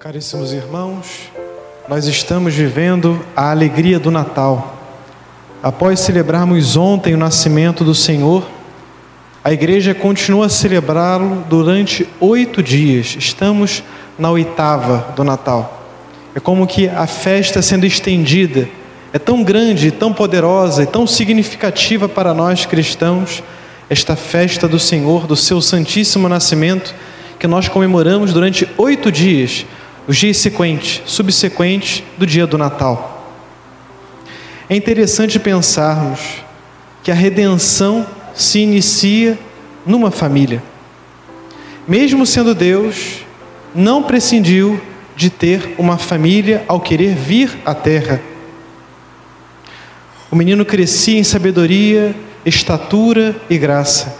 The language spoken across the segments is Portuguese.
Caríssimos irmãos, nós estamos vivendo a alegria do Natal. Após celebrarmos ontem o nascimento do Senhor, a igreja continua a celebrá-lo durante oito dias. Estamos na oitava do Natal. É como que a festa sendo estendida é tão grande, tão poderosa e tão significativa para nós cristãos, esta festa do Senhor, do seu Santíssimo Nascimento, que nós comemoramos durante oito dias os dias sequentes, subsequentes do dia do Natal. É interessante pensarmos que a redenção se inicia numa família. Mesmo sendo Deus, não prescindiu de ter uma família ao querer vir à terra. O menino crescia em sabedoria, estatura e graça.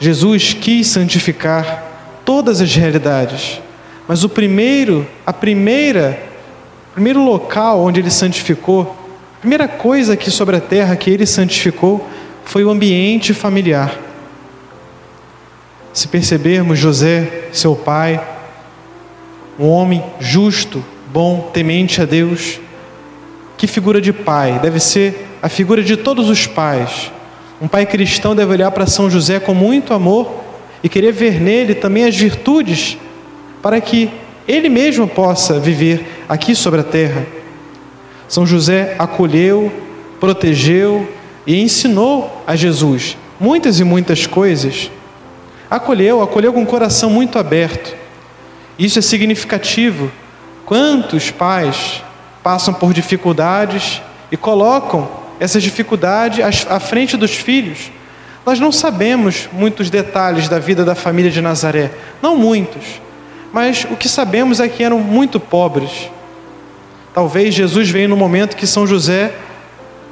Jesus quis santificar todas as realidades mas o primeiro, a primeira, primeiro local onde ele santificou, a primeira coisa aqui sobre a terra que ele santificou foi o ambiente familiar. Se percebermos José, seu pai, um homem justo, bom, temente a Deus, que figura de pai? Deve ser a figura de todos os pais. Um pai cristão deve olhar para São José com muito amor e querer ver nele também as virtudes para que ele mesmo possa viver aqui sobre a terra. São José acolheu, protegeu e ensinou a Jesus muitas e muitas coisas. Acolheu, acolheu com o coração muito aberto. Isso é significativo. Quantos pais passam por dificuldades e colocam essas dificuldades à frente dos filhos? Nós não sabemos muitos detalhes da vida da família de Nazaré, não muitos mas o que sabemos é que eram muito pobres. Talvez Jesus veio no momento que São José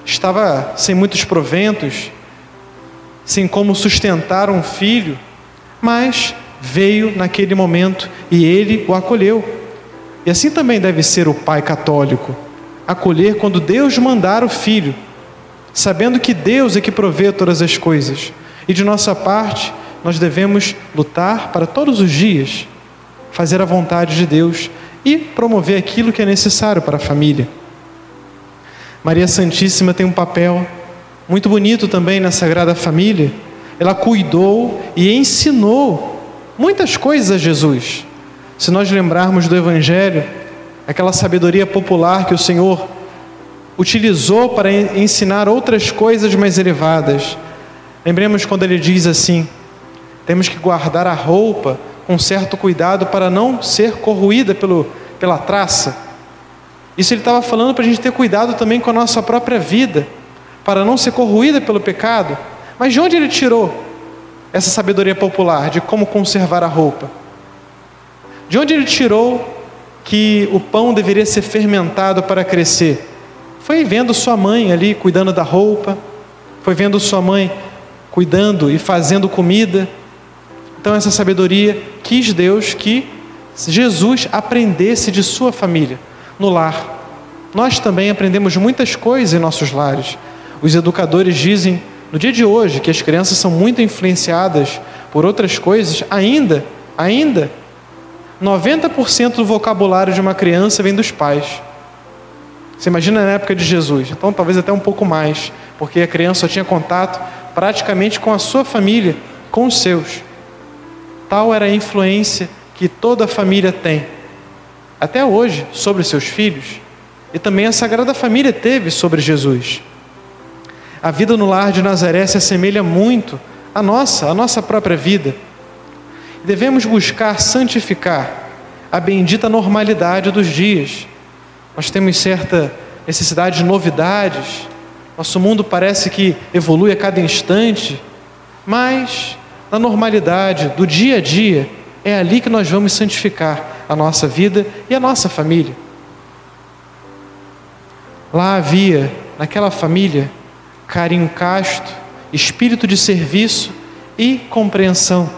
estava sem muitos proventos, sem como sustentar um filho, mas veio naquele momento e ele o acolheu. E assim também deve ser o pai católico, acolher quando Deus mandar o filho, sabendo que Deus é que provê todas as coisas. E de nossa parte, nós devemos lutar para todos os dias fazer a vontade de Deus e promover aquilo que é necessário para a família. Maria Santíssima tem um papel muito bonito também na Sagrada Família. Ela cuidou e ensinou muitas coisas a Jesus. Se nós lembrarmos do Evangelho, aquela sabedoria popular que o Senhor utilizou para ensinar outras coisas mais elevadas. Lembremos quando ele diz assim: temos que guardar a roupa com certo cuidado para não ser corroída pelo, pela traça. Isso ele estava falando para a gente ter cuidado também com a nossa própria vida, para não ser corroída pelo pecado. Mas de onde ele tirou essa sabedoria popular de como conservar a roupa? De onde ele tirou que o pão deveria ser fermentado para crescer? Foi vendo sua mãe ali cuidando da roupa, foi vendo sua mãe cuidando e fazendo comida. Então, essa sabedoria quis Deus que Jesus aprendesse de sua família, no lar. Nós também aprendemos muitas coisas em nossos lares. Os educadores dizem no dia de hoje que as crianças são muito influenciadas por outras coisas, ainda, ainda 90% do vocabulário de uma criança vem dos pais. Você imagina na época de Jesus, então talvez até um pouco mais, porque a criança só tinha contato praticamente com a sua família, com os seus. Tal era a influência que toda a família tem, até hoje, sobre seus filhos, e também a Sagrada Família teve sobre Jesus. A vida no lar de Nazaré se assemelha muito à nossa, à nossa própria vida. Devemos buscar santificar a bendita normalidade dos dias. Nós temos certa necessidade de novidades. Nosso mundo parece que evolui a cada instante, mas na normalidade, do dia a dia, é ali que nós vamos santificar a nossa vida e a nossa família. Lá havia, naquela família, carinho casto, espírito de serviço e compreensão.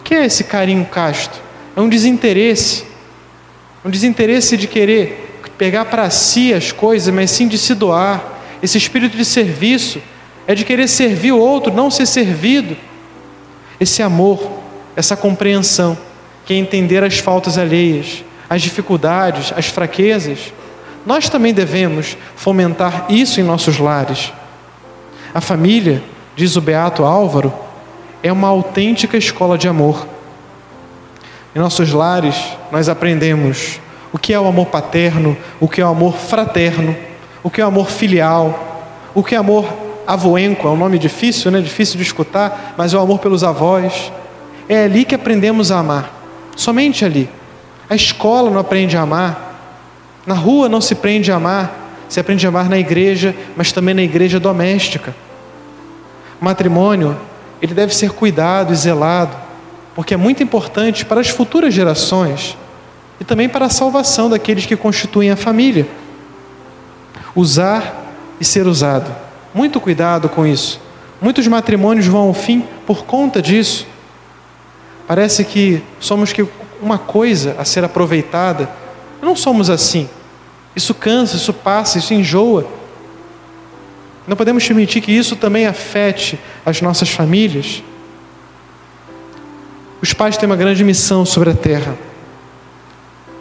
O que é esse carinho casto? É um desinteresse, um desinteresse de querer pegar para si as coisas, mas sim de se doar. Esse espírito de serviço é de querer servir o outro, não ser servido esse amor, essa compreensão, que é entender as faltas alheias, as dificuldades, as fraquezas, nós também devemos fomentar isso em nossos lares. A família, diz o Beato Álvaro, é uma autêntica escola de amor. Em nossos lares, nós aprendemos o que é o amor paterno, o que é o amor fraterno, o que é o amor filial, o que é amor avoenco, é um nome difícil, né? difícil de escutar, mas é o amor pelos avós. É ali que aprendemos a amar, somente ali. A escola não aprende a amar, na rua não se aprende a amar, se aprende a amar na igreja, mas também na igreja doméstica. O matrimônio, ele deve ser cuidado e zelado, porque é muito importante para as futuras gerações e também para a salvação daqueles que constituem a família. Usar e ser usado. Muito cuidado com isso. Muitos matrimônios vão ao fim por conta disso. Parece que somos que uma coisa a ser aproveitada. Não somos assim. Isso cansa, isso passa, isso enjoa. Não podemos permitir que isso também afete as nossas famílias. Os pais têm uma grande missão sobre a terra.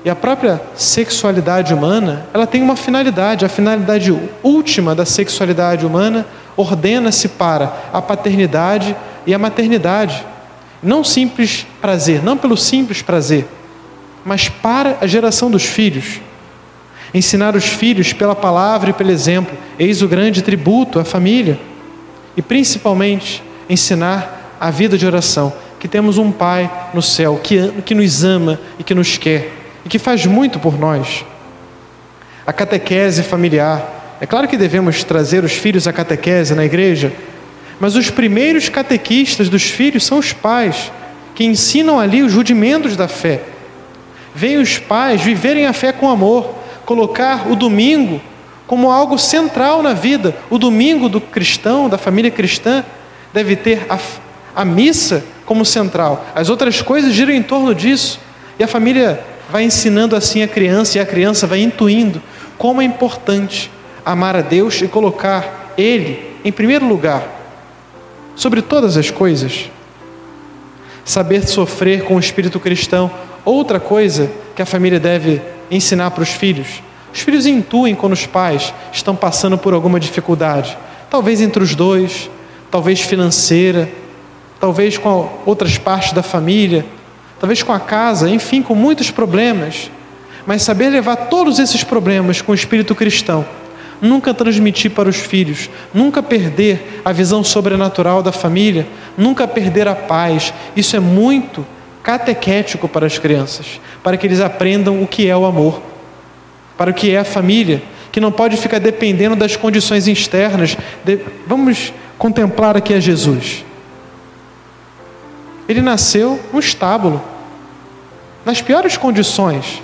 E a própria sexualidade humana, ela tem uma finalidade, a finalidade última da sexualidade humana ordena-se para a paternidade e a maternidade. Não simples prazer, não pelo simples prazer, mas para a geração dos filhos. Ensinar os filhos pela palavra e pelo exemplo, eis o grande tributo à família. E principalmente, ensinar a vida de oração, que temos um Pai no céu que, que nos ama e que nos quer e que faz muito por nós. A catequese familiar. É claro que devemos trazer os filhos à catequese na igreja, mas os primeiros catequistas dos filhos são os pais, que ensinam ali os rudimentos da fé. Vêm os pais viverem a fé com amor, colocar o domingo como algo central na vida. O domingo do cristão, da família cristã, deve ter a, a missa como central. As outras coisas giram em torno disso. E a família vai ensinando assim a criança, e a criança vai intuindo como é importante amar a Deus e colocar Ele em primeiro lugar, sobre todas as coisas. Saber sofrer com o espírito cristão, outra coisa que a família deve ensinar para os filhos. Os filhos intuem quando os pais estão passando por alguma dificuldade, talvez entre os dois, talvez financeira, talvez com outras partes da família, talvez com a casa, enfim, com muitos problemas. Mas saber levar todos esses problemas com o espírito cristão, nunca transmitir para os filhos, nunca perder a visão sobrenatural da família, nunca perder a paz, isso é muito catequético para as crianças, para que eles aprendam o que é o amor, para o que é a família, que não pode ficar dependendo das condições externas. Vamos contemplar aqui a Jesus. Ele nasceu no estábulo, nas piores condições.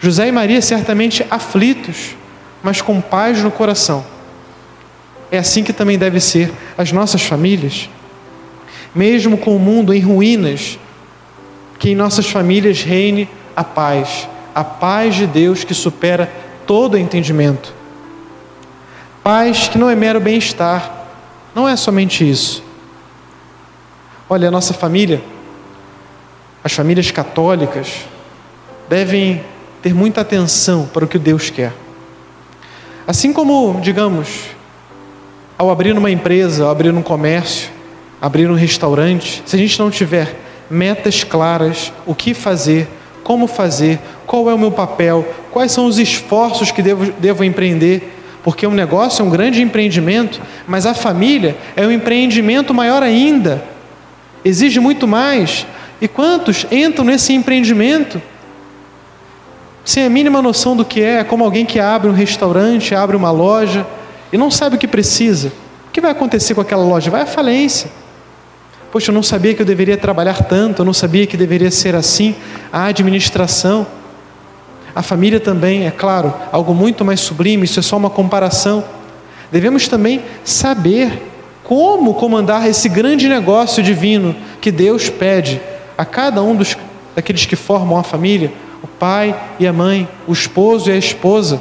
José e Maria certamente aflitos, mas com paz no coração. É assim que também deve ser as nossas famílias. Mesmo com o mundo em ruínas, que em nossas famílias reine a paz, a paz de Deus que supera todo entendimento. Paz que não é mero bem-estar, não é somente isso. Olha, a nossa família, as famílias católicas, devem ter muita atenção para o que Deus quer. Assim como, digamos, ao abrir uma empresa, ao abrir um comércio, abrir um restaurante, se a gente não tiver metas claras, o que fazer, como fazer, qual é o meu papel, quais são os esforços que devo, devo empreender, porque um negócio é um grande empreendimento, mas a família é um empreendimento maior ainda, exige muito mais, e quantos entram nesse empreendimento sem a mínima noção do que é, como alguém que abre um restaurante, abre uma loja e não sabe o que precisa? O que vai acontecer com aquela loja? Vai à falência. Poxa, eu não sabia que eu deveria trabalhar tanto, eu não sabia que deveria ser assim a administração. A família também, é claro, algo muito mais sublime, isso é só uma comparação. Devemos também saber como comandar esse grande negócio divino que Deus pede a cada um dos, daqueles que formam a família, o pai e a mãe, o esposo e a esposa.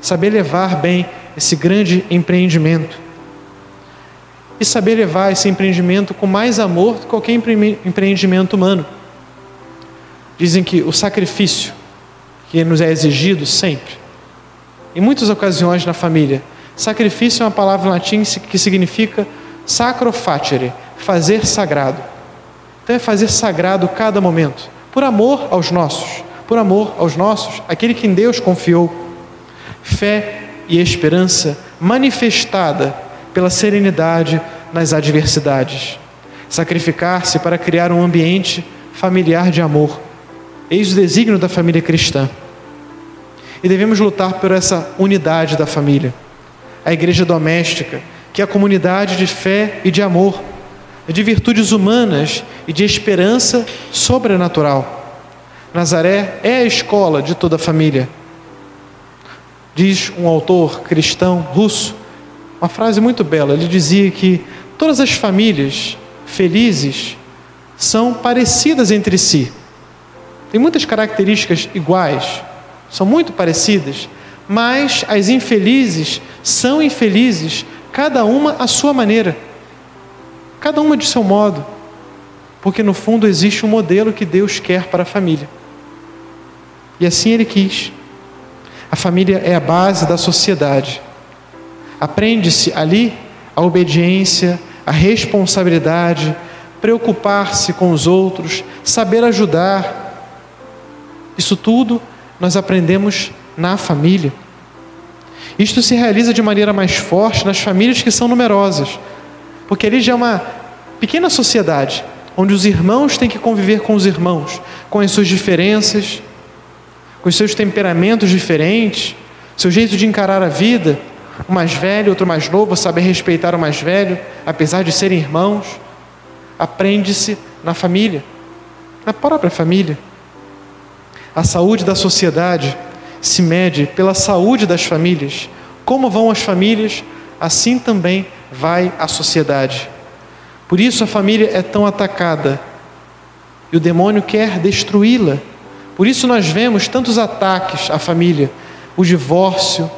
Saber levar bem esse grande empreendimento. E saber levar esse empreendimento com mais amor do que qualquer empreendimento humano. dizem que o sacrifício que nos é exigido sempre, em muitas ocasiões na família, sacrifício é uma palavra em latim que significa sacro facere, fazer sagrado. Então é fazer sagrado cada momento, por amor aos nossos, por amor aos nossos, aquele que em Deus confiou. Fé e esperança manifestada pela serenidade nas adversidades. Sacrificar-se para criar um ambiente familiar de amor. Eis o desígnio da família cristã. E devemos lutar por essa unidade da família. A igreja doméstica, que é a comunidade de fé e de amor, de virtudes humanas e de esperança sobrenatural. Nazaré é a escola de toda a família. Diz um autor cristão russo, uma frase muito bela. Ele dizia que todas as famílias felizes são parecidas entre si. Tem muitas características iguais, são muito parecidas, mas as infelizes são infelizes, cada uma à sua maneira, cada uma de seu modo, porque no fundo existe um modelo que Deus quer para a família. E assim ele quis. A família é a base da sociedade. Aprende-se ali a obediência, a responsabilidade, preocupar-se com os outros, saber ajudar. Isso tudo nós aprendemos na família. Isto se realiza de maneira mais forte nas famílias que são numerosas, porque ali já é uma pequena sociedade, onde os irmãos têm que conviver com os irmãos, com as suas diferenças, com os seus temperamentos diferentes, seu jeito de encarar a vida. O mais velho, outro mais novo, saber respeitar o mais velho, apesar de serem irmãos. Aprende-se na família, na própria família. A saúde da sociedade se mede pela saúde das famílias. Como vão as famílias, assim também vai a sociedade. Por isso a família é tão atacada. E o demônio quer destruí-la. Por isso nós vemos tantos ataques à família, o divórcio,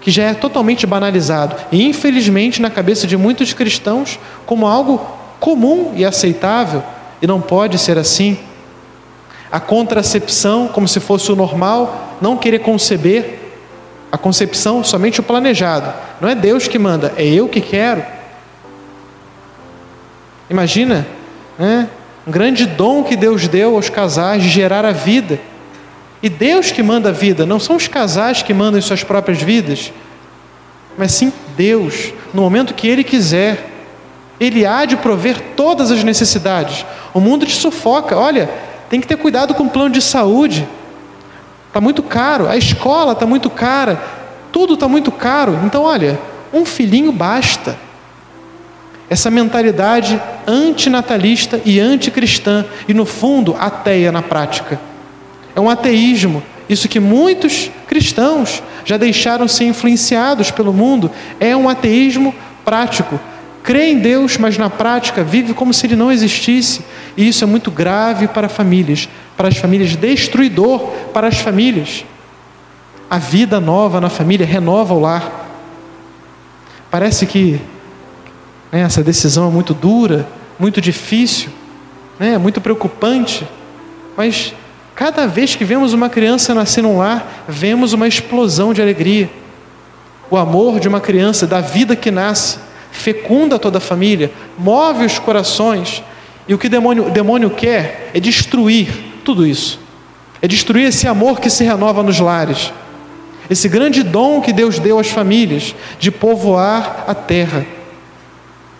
que já é totalmente banalizado. E infelizmente na cabeça de muitos cristãos como algo comum e aceitável, e não pode ser assim. A contracepção, como se fosse o normal, não querer conceber a concepção somente o planejado. Não é Deus que manda, é eu que quero. Imagina, né? Um grande dom que Deus deu aos casais de gerar a vida. E Deus que manda a vida, não são os casais que mandam em suas próprias vidas, mas sim Deus, no momento que Ele quiser. Ele há de prover todas as necessidades. O mundo te sufoca. Olha, tem que ter cuidado com o plano de saúde. Está muito caro. A escola está muito cara. Tudo está muito caro. Então, olha, um filhinho basta essa mentalidade antinatalista e anticristã, e no fundo ateia na prática. É um ateísmo, isso que muitos cristãos já deixaram ser influenciados pelo mundo, é um ateísmo prático. Crê em Deus, mas na prática vive como se ele não existisse, e isso é muito grave para famílias, para as famílias, destruidor para as famílias. A vida nova na família renova o lar. Parece que né? Essa decisão é muito dura, muito difícil, né? muito preocupante, mas cada vez que vemos uma criança nascer num lar, vemos uma explosão de alegria. O amor de uma criança, da vida que nasce, fecunda toda a família, move os corações, e o que o demônio, o demônio quer é destruir tudo isso, é destruir esse amor que se renova nos lares, esse grande dom que Deus deu às famílias de povoar a terra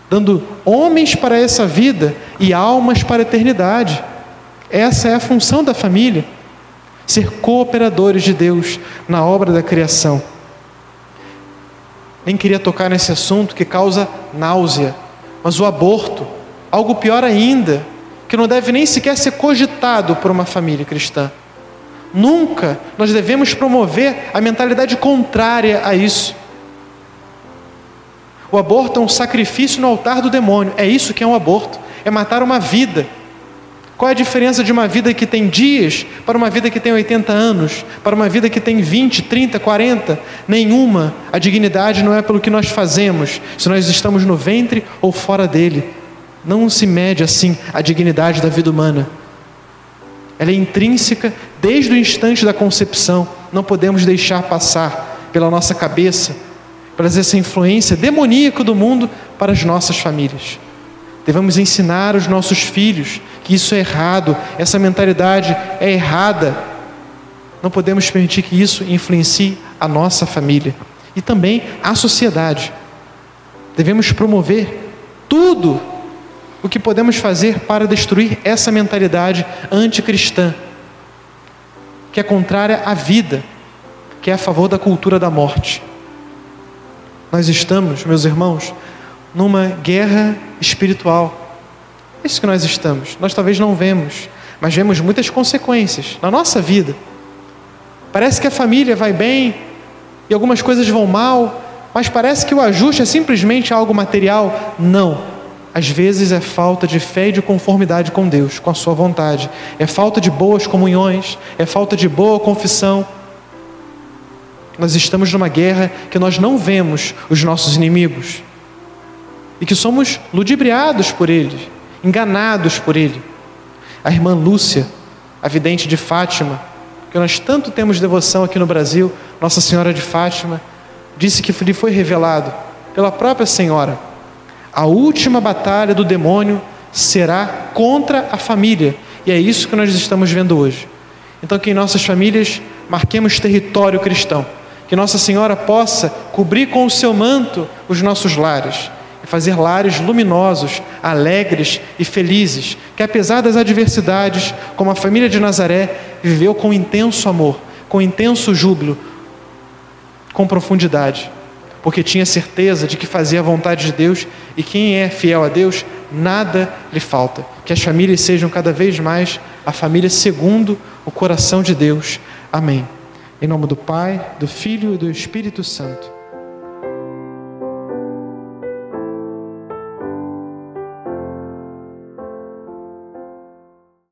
dando homens para essa vida e almas para a eternidade. Essa é a função da família, ser cooperadores de Deus na obra da criação. Nem queria tocar nesse assunto que causa náusea, mas o aborto, algo pior ainda, que não deve nem sequer ser cogitado por uma família cristã. Nunca nós devemos promover a mentalidade contrária a isso. O aborto é um sacrifício no altar do demônio. É isso que é um aborto. É matar uma vida. Qual é a diferença de uma vida que tem dias para uma vida que tem 80 anos, para uma vida que tem 20, 30, 40? Nenhuma. A dignidade não é pelo que nós fazemos, se nós estamos no ventre ou fora dele. Não se mede assim a dignidade da vida humana. ela é intrínseca desde o instante da concepção. Não podemos deixar passar pela nossa cabeça, trazer essa influência demoníaca do mundo para as nossas famílias. Devemos ensinar os nossos filhos que isso é errado, essa mentalidade é errada. Não podemos permitir que isso influencie a nossa família e também a sociedade. Devemos promover tudo o que podemos fazer para destruir essa mentalidade anticristã, que é contrária à vida, que é a favor da cultura da morte. Nós estamos, meus irmãos, numa guerra espiritual. É isso que nós estamos. Nós talvez não vemos, mas vemos muitas consequências na nossa vida. Parece que a família vai bem e algumas coisas vão mal, mas parece que o ajuste é simplesmente algo material. Não. Às vezes é falta de fé e de conformidade com Deus, com a Sua vontade. É falta de boas comunhões, é falta de boa confissão. Nós estamos numa guerra que nós não vemos os nossos inimigos e que somos ludibriados por ele, enganados por ele. A irmã Lúcia, a vidente de Fátima, que nós tanto temos devoção aqui no Brasil, Nossa Senhora de Fátima, disse que lhe foi revelado pela própria Senhora: a última batalha do demônio será contra a família, e é isso que nós estamos vendo hoje. Então, que em nossas famílias marquemos território cristão, que Nossa Senhora possa cobrir com o seu manto os nossos lares e fazer lares luminosos, alegres e felizes, que apesar das adversidades, como a família de Nazaré, viveu com intenso amor, com intenso júbilo, com profundidade, porque tinha certeza de que fazia a vontade de Deus e quem é fiel a Deus, nada lhe falta. Que as famílias sejam cada vez mais a família segundo o coração de Deus. Amém. Em nome do Pai, do Filho e do Espírito Santo.